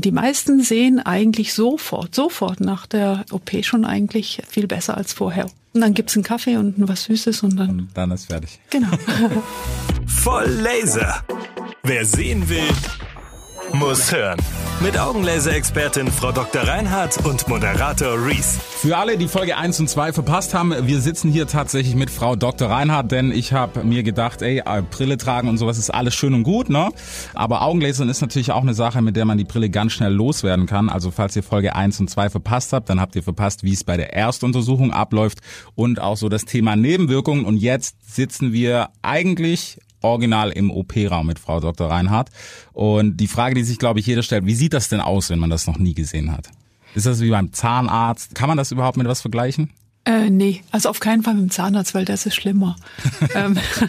die meisten sehen eigentlich sofort, sofort nach der OP schon eigentlich viel besser als vorher. Und dann gibt's einen Kaffee und was Süßes und dann. Und dann ist fertig. Genau. Voll Laser. Wer sehen will, muss hören. Mit Augenlaser-Expertin Frau Dr. Reinhardt und Moderator Reese. Für alle, die Folge 1 und 2 verpasst haben, wir sitzen hier tatsächlich mit Frau Dr. Reinhardt, denn ich habe mir gedacht, ey, äh, Brille tragen und sowas ist alles schön und gut, ne? Aber Augenlasern ist natürlich auch eine Sache, mit der man die Brille ganz schnell loswerden kann. Also falls ihr Folge 1 und 2 verpasst habt, dann habt ihr verpasst, wie es bei der Erstuntersuchung abläuft und auch so das Thema Nebenwirkungen. Und jetzt sitzen wir eigentlich original im OP-Raum mit Frau Dr. Reinhardt. Und die Frage, die sich, glaube ich, jeder stellt, wie sieht das denn aus, wenn man das noch nie gesehen hat? Ist das wie beim Zahnarzt? Kann man das überhaupt mit was vergleichen? Äh, nee, also auf keinen Fall mit dem Zahnarzt, weil das ist schlimmer. ähm, äh,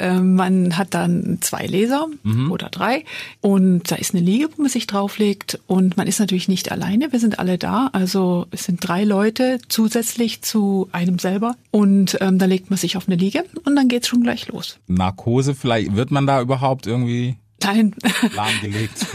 man hat dann zwei Laser mhm. oder drei und da ist eine Liege, wo man sich drauflegt und man ist natürlich nicht alleine, wir sind alle da, also es sind drei Leute zusätzlich zu einem selber und ähm, da legt man sich auf eine Liege und dann geht's schon gleich los. Narkose, vielleicht wird man da überhaupt irgendwie Nein. Lahmgelegt.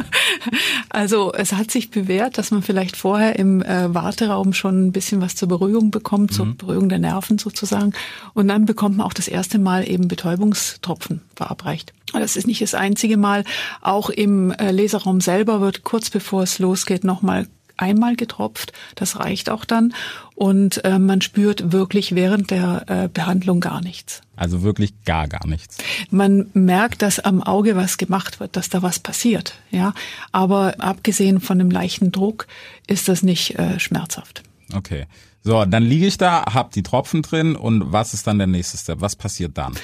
also es hat sich bewährt, dass man vielleicht vorher im äh, Warteraum schon ein bisschen was zur Beruhigung bekommt, zur mhm. Beruhigung der Nerven sozusagen. Und dann bekommt man auch das erste Mal eben Betäubungstropfen verabreicht. Das ist nicht das einzige Mal. Auch im äh, Leserraum selber wird kurz bevor es losgeht nochmal einmal getropft. Das reicht auch dann. Und äh, man spürt wirklich während der äh, Behandlung gar nichts. Also wirklich gar, gar nichts. Man merkt, dass am Auge was gemacht wird, dass da was passiert. Ja, aber abgesehen von dem leichten Druck ist das nicht äh, schmerzhaft. Okay. So, dann liege ich da, hab die Tropfen drin und was ist dann der nächste Step? Was passiert dann?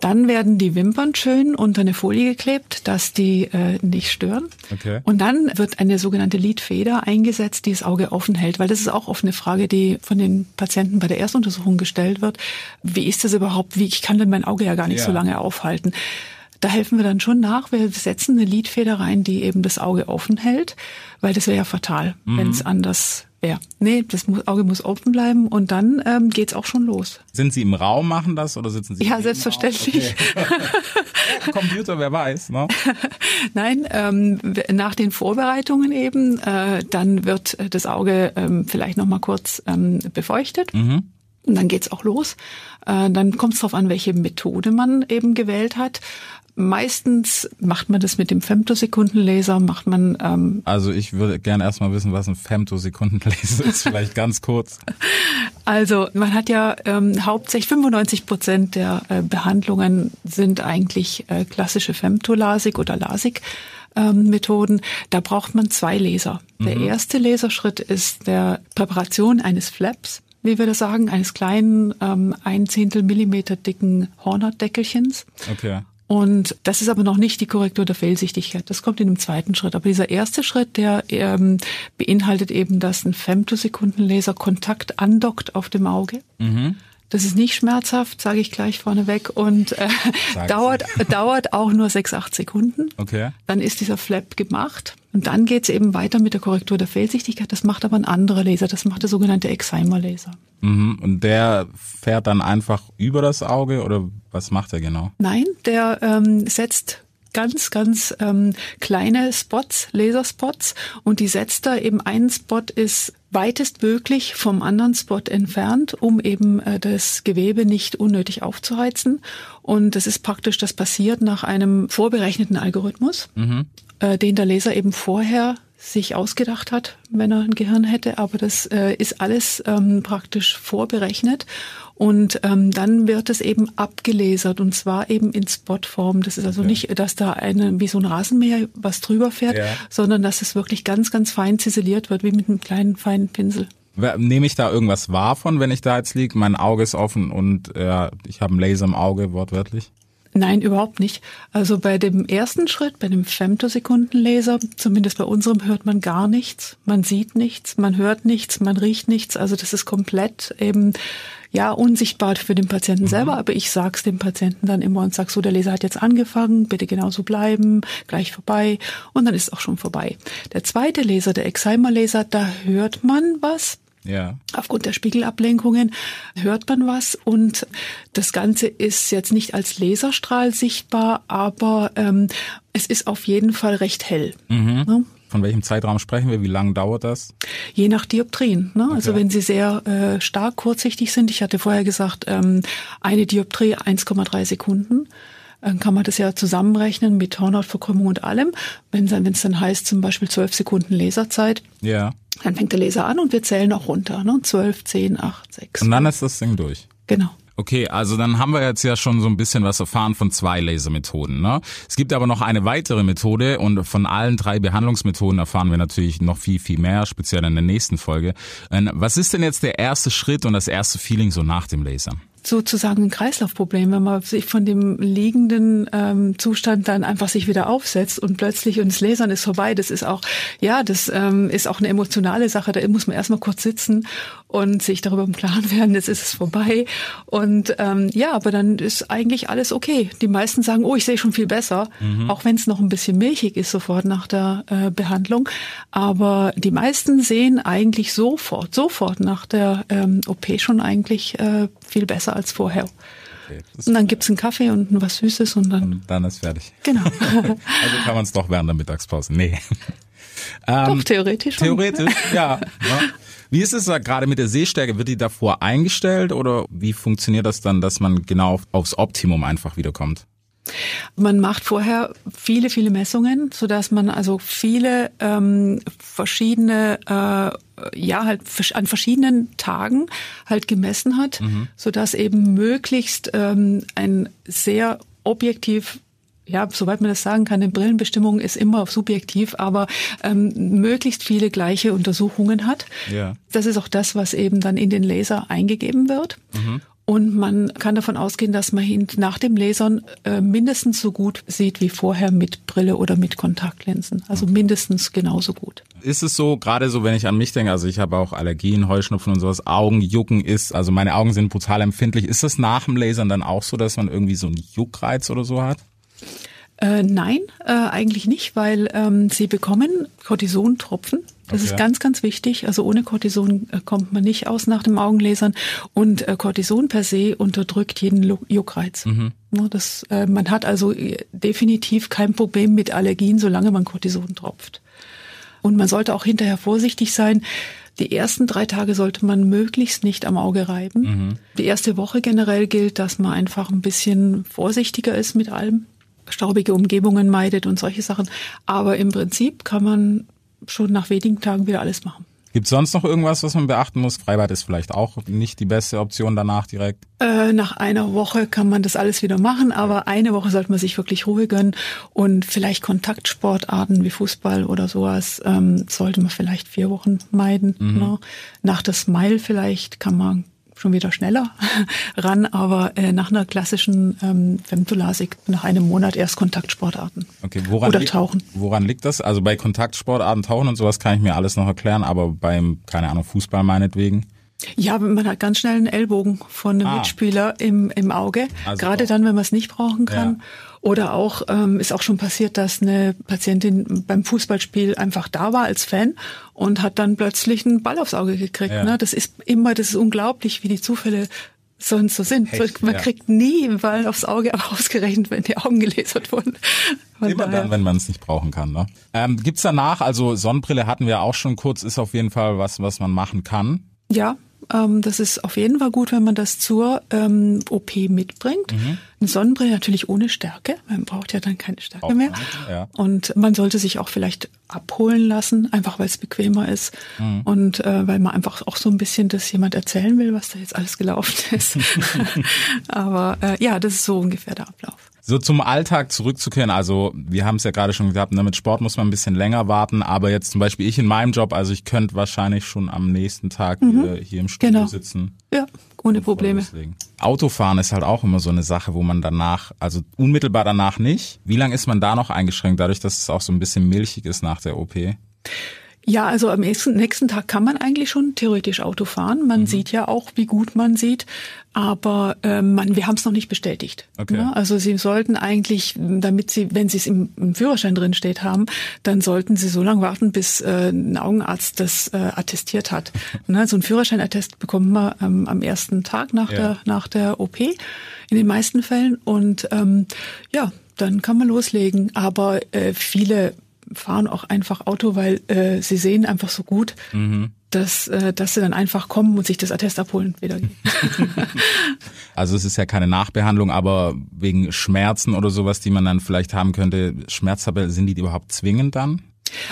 Dann werden die Wimpern schön unter eine Folie geklebt, dass die äh, nicht stören. Okay. Und dann wird eine sogenannte Lidfeder eingesetzt, die das Auge offen hält, weil das ist auch oft eine Frage, die von den Patienten bei der Erstuntersuchung gestellt wird. Wie ist das überhaupt? Wie ich kann denn mein Auge ja gar nicht ja. so lange aufhalten? Da helfen wir dann schon nach. Wir setzen eine Lidfeder rein, die eben das Auge offen hält, weil das wäre ja fatal, mhm. wenn es anders wäre. Nee, das Auge muss offen bleiben und dann ähm, geht's auch schon los. Sind Sie im Raum, machen das oder sitzen Sie? Ja, selbstverständlich. Okay. Computer, wer weiß. Ne? Nein, ähm, nach den Vorbereitungen eben, äh, dann wird das Auge ähm, vielleicht noch mal kurz ähm, befeuchtet. Mhm. Und dann geht's auch los. Äh, dann kommt es darauf an, welche Methode man eben gewählt hat. Meistens macht man das mit dem Femtosekundenlaser, macht man. Ähm, also ich würde gerne erstmal wissen, was ein Femtosekundenlaser ist, vielleicht ganz kurz. Also man hat ja ähm, hauptsächlich 95 Prozent der äh, Behandlungen sind eigentlich äh, klassische Femtolasik oder Lasik. Ähm, Methoden, da braucht man zwei Laser. Der mhm. erste Laserschritt ist der Präparation eines Flaps, wie wir das sagen, eines kleinen, ähm, ein Zehntel Millimeter dicken Hornhautdeckelchens. Okay. Und das ist aber noch nicht die Korrektur der Fehlsichtigkeit. Das kommt in dem zweiten Schritt. Aber dieser erste Schritt, der ähm, beinhaltet eben, dass ein Femtosekundenlaser Kontakt andockt auf dem Auge. Mhm. Das ist nicht schmerzhaft, sage ich gleich vorneweg und äh, dauert, dauert auch nur sechs, acht Sekunden. Okay. Dann ist dieser Flap gemacht und dann geht's eben weiter mit der Korrektur der Fehlsichtigkeit. Das macht aber ein anderer Laser, das macht der sogenannte Excimer-Laser. Mhm. Und der fährt dann einfach über das Auge oder was macht er genau? Nein, der ähm, setzt ganz, ganz ähm, kleine Spots, Laserspots und die setzt da eben ein Spot ist weitestmöglich vom anderen Spot entfernt, um eben äh, das Gewebe nicht unnötig aufzuheizen. Und das ist praktisch, das passiert nach einem vorberechneten Algorithmus, mhm. äh, den der Laser eben vorher sich ausgedacht hat, wenn er ein Gehirn hätte. Aber das äh, ist alles ähm, praktisch vorberechnet. Und ähm, dann wird es eben abgelesert und zwar eben in Spotform. Das ist also okay. nicht, dass da eine wie so ein Rasenmäher was drüber fährt, ja. sondern dass es wirklich ganz, ganz fein ziseliert wird, wie mit einem kleinen feinen Pinsel. Nehme ich da irgendwas wahr von, wenn ich da jetzt liege? Mein Auge ist offen und äh, ich habe einen Laser im Auge, wortwörtlich? Nein, überhaupt nicht. Also bei dem ersten Schritt, bei dem Femtosekundenlaser, zumindest bei unserem, hört man gar nichts. Man sieht nichts, man hört nichts, man riecht nichts. Also das ist komplett eben ja unsichtbar für den Patienten mhm. selber, aber ich sag's dem Patienten dann immer und sag so, der Laser hat jetzt angefangen, bitte genauso bleiben, gleich vorbei und dann ist auch schon vorbei. Der zweite Laser, der Excimer Laser, da hört man was, Ja. Aufgrund der Spiegelablenkungen hört man was und das Ganze ist jetzt nicht als Laserstrahl sichtbar, aber ähm, es ist auf jeden Fall recht hell. Mhm. Ne? Von welchem Zeitraum sprechen wir? Wie lange dauert das? Je nach Dioptrien. Ne? Also okay. Also wenn sie sehr äh, stark kurzsichtig sind, ich hatte vorher gesagt, ähm, eine Dioptrie 1,3 Sekunden dann kann man das ja zusammenrechnen mit Hornhautverkrümmung und allem. Wenn es dann heißt, zum Beispiel zwölf Sekunden Laserzeit, ja. Dann fängt der Laser an und wir zählen auch runter. Ne? 12, 10, 8, 6. Und dann ist das Ding durch. Genau. Okay, also dann haben wir jetzt ja schon so ein bisschen was erfahren von zwei Lasermethoden. Ne? Es gibt aber noch eine weitere Methode und von allen drei Behandlungsmethoden erfahren wir natürlich noch viel, viel mehr, speziell in der nächsten Folge. Was ist denn jetzt der erste Schritt und das erste Feeling so nach dem Laser? Sozusagen ein Kreislaufproblem, wenn man sich von dem liegenden ähm, Zustand dann einfach sich wieder aufsetzt und plötzlich und das Lasern ist vorbei. Das ist auch, ja, das ähm, ist auch eine emotionale Sache. Da muss man erstmal kurz sitzen und sich darüber im Klaren werden, jetzt ist es vorbei. Und ähm, ja, aber dann ist eigentlich alles okay. Die meisten sagen, oh, ich sehe schon viel besser, mhm. auch wenn es noch ein bisschen milchig ist sofort nach der äh, Behandlung. Aber die meisten sehen eigentlich sofort, sofort nach der ähm, OP schon eigentlich äh, viel besser als vorher. Okay, und dann gibt's einen Kaffee und was Süßes und dann. Und dann ist fertig. Genau. also kann man es doch während der Mittagspause. Nee. Ähm, doch, theoretisch. Theoretisch, ja. ja. Wie ist es da gerade mit der Sehstärke? Wird die davor eingestellt oder wie funktioniert das dann, dass man genau aufs Optimum einfach wiederkommt? Man macht vorher viele, viele Messungen, so dass man also viele ähm, verschiedene, äh, ja halt an verschiedenen Tagen halt gemessen hat, mhm. so dass eben möglichst ähm, ein sehr objektiv ja, soweit man das sagen kann, eine Brillenbestimmung ist immer subjektiv, aber ähm, möglichst viele gleiche Untersuchungen hat. Ja. Das ist auch das, was eben dann in den Laser eingegeben wird. Mhm. Und man kann davon ausgehen, dass man nach dem Lasern äh, mindestens so gut sieht wie vorher mit Brille oder mit Kontaktlinsen. Also mindestens genauso gut. Ist es so, gerade so, wenn ich an mich denke, also ich habe auch Allergien, Heuschnupfen und sowas, Augenjucken ist, also meine Augen sind brutal empfindlich. Ist das nach dem Lasern dann auch so, dass man irgendwie so einen Juckreiz oder so hat? Äh, nein, äh, eigentlich nicht, weil ähm, sie bekommen Cortisontropfen. Das okay. ist ganz, ganz wichtig. Also ohne Cortison äh, kommt man nicht aus nach dem Augenlasern. Und äh, Cortison per se unterdrückt jeden Juckreiz. Mhm. Ja, das, äh, man hat also definitiv kein Problem mit Allergien, solange man Cortison tropft. Und man sollte auch hinterher vorsichtig sein. Die ersten drei Tage sollte man möglichst nicht am Auge reiben. Mhm. Die erste Woche generell gilt, dass man einfach ein bisschen vorsichtiger ist mit allem staubige Umgebungen meidet und solche Sachen. Aber im Prinzip kann man schon nach wenigen Tagen wieder alles machen. Gibt es sonst noch irgendwas, was man beachten muss? Freibad ist vielleicht auch nicht die beste Option danach direkt. Äh, nach einer Woche kann man das alles wieder machen, aber eine Woche sollte man sich wirklich Ruhe gönnen und vielleicht Kontaktsportarten wie Fußball oder sowas ähm, sollte man vielleicht vier Wochen meiden. Mhm. Ne? Nach der Smile vielleicht kann man schon wieder schneller ran, aber äh, nach einer klassischen ähm, Femtolasik nach einem Monat erst Kontaktsportarten. Okay, woran oder Tauchen. Woran liegt das? Also bei Kontaktsportarten, Tauchen und sowas kann ich mir alles noch erklären, aber beim, keine Ahnung, Fußball meinetwegen? Ja, man hat ganz schnell einen Ellbogen von einem ah. Mitspieler im, im Auge, also gerade auch. dann, wenn man es nicht brauchen kann. Ja. Oder auch ähm, ist auch schon passiert, dass eine Patientin beim Fußballspiel einfach da war als Fan und hat dann plötzlich einen Ball aufs Auge gekriegt. Ja. Ne? Das ist immer, das ist unglaublich, wie die Zufälle sonst so sind. Echt, man ja. kriegt nie einen Ball aufs Auge, aber ausgerechnet, wenn die Augen gelasert wurden. Von Immer daher. dann, wenn man es nicht brauchen kann. Ne? Ähm, Gibt danach, also Sonnenbrille hatten wir auch schon kurz, ist auf jeden Fall was, was man machen kann. Ja, ähm, das ist auf jeden Fall gut, wenn man das zur ähm, OP mitbringt. Mhm. Eine Sonnenbrille natürlich ohne Stärke. Man braucht ja dann keine Stärke auch mehr. Ja. Und man sollte sich auch vielleicht abholen lassen, einfach weil es bequemer ist mhm. und äh, weil man einfach auch so ein bisschen das jemand erzählen will, was da jetzt alles gelaufen ist. Aber äh, ja, das ist so ungefähr der Ablauf. So zum Alltag zurückzukehren, also wir haben es ja gerade schon gehabt, ne, mit Sport muss man ein bisschen länger warten, aber jetzt zum Beispiel ich in meinem Job, also ich könnte wahrscheinlich schon am nächsten Tag mhm. äh, hier im Studio genau. sitzen. Ja, ohne Probleme. Autofahren ist halt auch immer so eine Sache, wo man danach, also unmittelbar danach nicht. Wie lange ist man da noch eingeschränkt, dadurch, dass es auch so ein bisschen milchig ist nach der OP? Ja, also am nächsten, nächsten Tag kann man eigentlich schon theoretisch Auto fahren. Man mhm. sieht ja auch, wie gut man sieht, aber äh, man, wir haben es noch nicht bestätigt. Okay. Ne? Also Sie sollten eigentlich, damit Sie, wenn Sie es im, im, Führerschein drin steht haben, dann sollten Sie so lange warten, bis äh, ein Augenarzt das äh, attestiert hat. Ne? So ein Führerscheinattest bekommt man ähm, am ersten Tag nach ja. der nach der OP in den meisten Fällen und ähm, ja, dann kann man loslegen. Aber äh, viele fahren auch einfach Auto, weil äh, sie sehen einfach so gut, mhm. dass, äh, dass sie dann einfach kommen und sich das Attest abholen wieder. also es ist ja keine Nachbehandlung, aber wegen Schmerzen oder sowas, die man dann vielleicht haben könnte, Schmerztabelle, sind die überhaupt zwingend dann?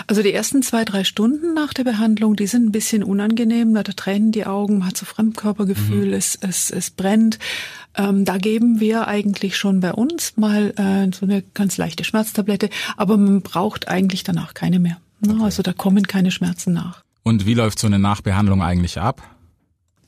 Also die ersten zwei, drei Stunden nach der Behandlung, die sind ein bisschen unangenehm, da tränen die Augen, man hat so Fremdkörpergefühl, mhm. es, es, es brennt. Ähm, da geben wir eigentlich schon bei uns mal äh, so eine ganz leichte Schmerztablette, aber man braucht eigentlich danach keine mehr. Ne? Okay. Also da kommen keine Schmerzen nach. Und wie läuft so eine Nachbehandlung eigentlich ab?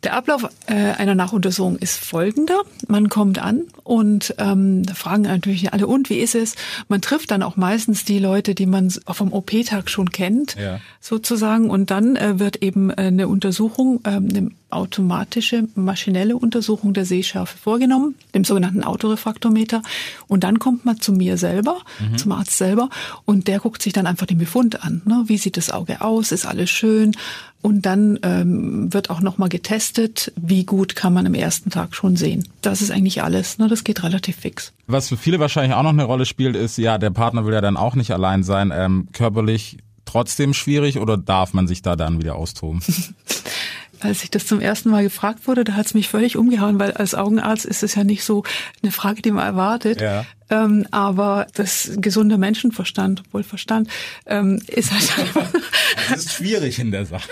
Der Ablauf äh, einer Nachuntersuchung ist folgender. Man kommt an und ähm, da fragen natürlich alle, und wie ist es? Man trifft dann auch meistens die Leute, die man vom OP-Tag schon kennt, ja. sozusagen. Und dann äh, wird eben äh, eine Untersuchung, äh, eine automatische maschinelle Untersuchung der Sehschärfe vorgenommen, dem sogenannten Autorefraktometer. Und dann kommt man zu mir selber, mhm. zum Arzt selber, und der guckt sich dann einfach den Befund an. Ne? Wie sieht das Auge aus? Ist alles schön? Und dann ähm, wird auch nochmal getestet, wie gut kann man am ersten Tag schon sehen. Das ist eigentlich alles. Ne? Das geht relativ fix. Was für viele wahrscheinlich auch noch eine Rolle spielt, ist, ja, der Partner will ja dann auch nicht allein sein. Ähm, körperlich trotzdem schwierig oder darf man sich da dann wieder austoben? als ich das zum ersten Mal gefragt wurde, da hat es mich völlig umgehauen, weil als Augenarzt ist es ja nicht so eine Frage, die man erwartet. Ja. Ähm, aber das gesunde Menschenverstand, Wohlverstand, ähm, ist halt einfach. das ist schwierig in der Sache.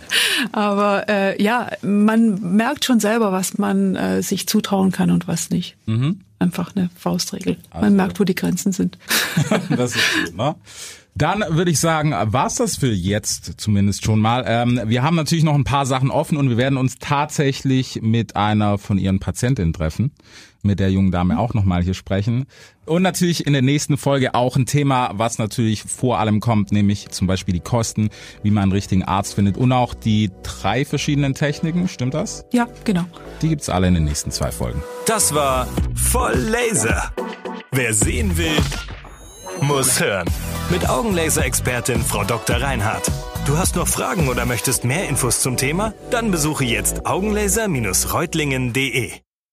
aber äh, ja, man merkt schon selber, was man äh, sich zutrauen kann und was nicht. Mhm. Einfach eine Faustregel. Also. Man merkt, wo die Grenzen sind. das ist gut, ne? Dann würde ich sagen, war's das für jetzt zumindest schon mal. Ähm, wir haben natürlich noch ein paar Sachen offen und wir werden uns tatsächlich mit einer von ihren Patientinnen treffen, mit der jungen Dame auch nochmal hier sprechen. Und natürlich in der nächsten Folge auch ein Thema, was natürlich vor allem kommt, nämlich zum Beispiel die Kosten, wie man einen richtigen Arzt findet und auch die drei verschiedenen Techniken. Stimmt das? Ja, genau. Die gibt's alle in den nächsten zwei Folgen. Das war voll Laser. Wer sehen will, muss hören. Mit Augenlaser-Expertin Frau Dr. Reinhardt. Du hast noch Fragen oder möchtest mehr Infos zum Thema? Dann besuche jetzt augenlaser-reutlingen.de.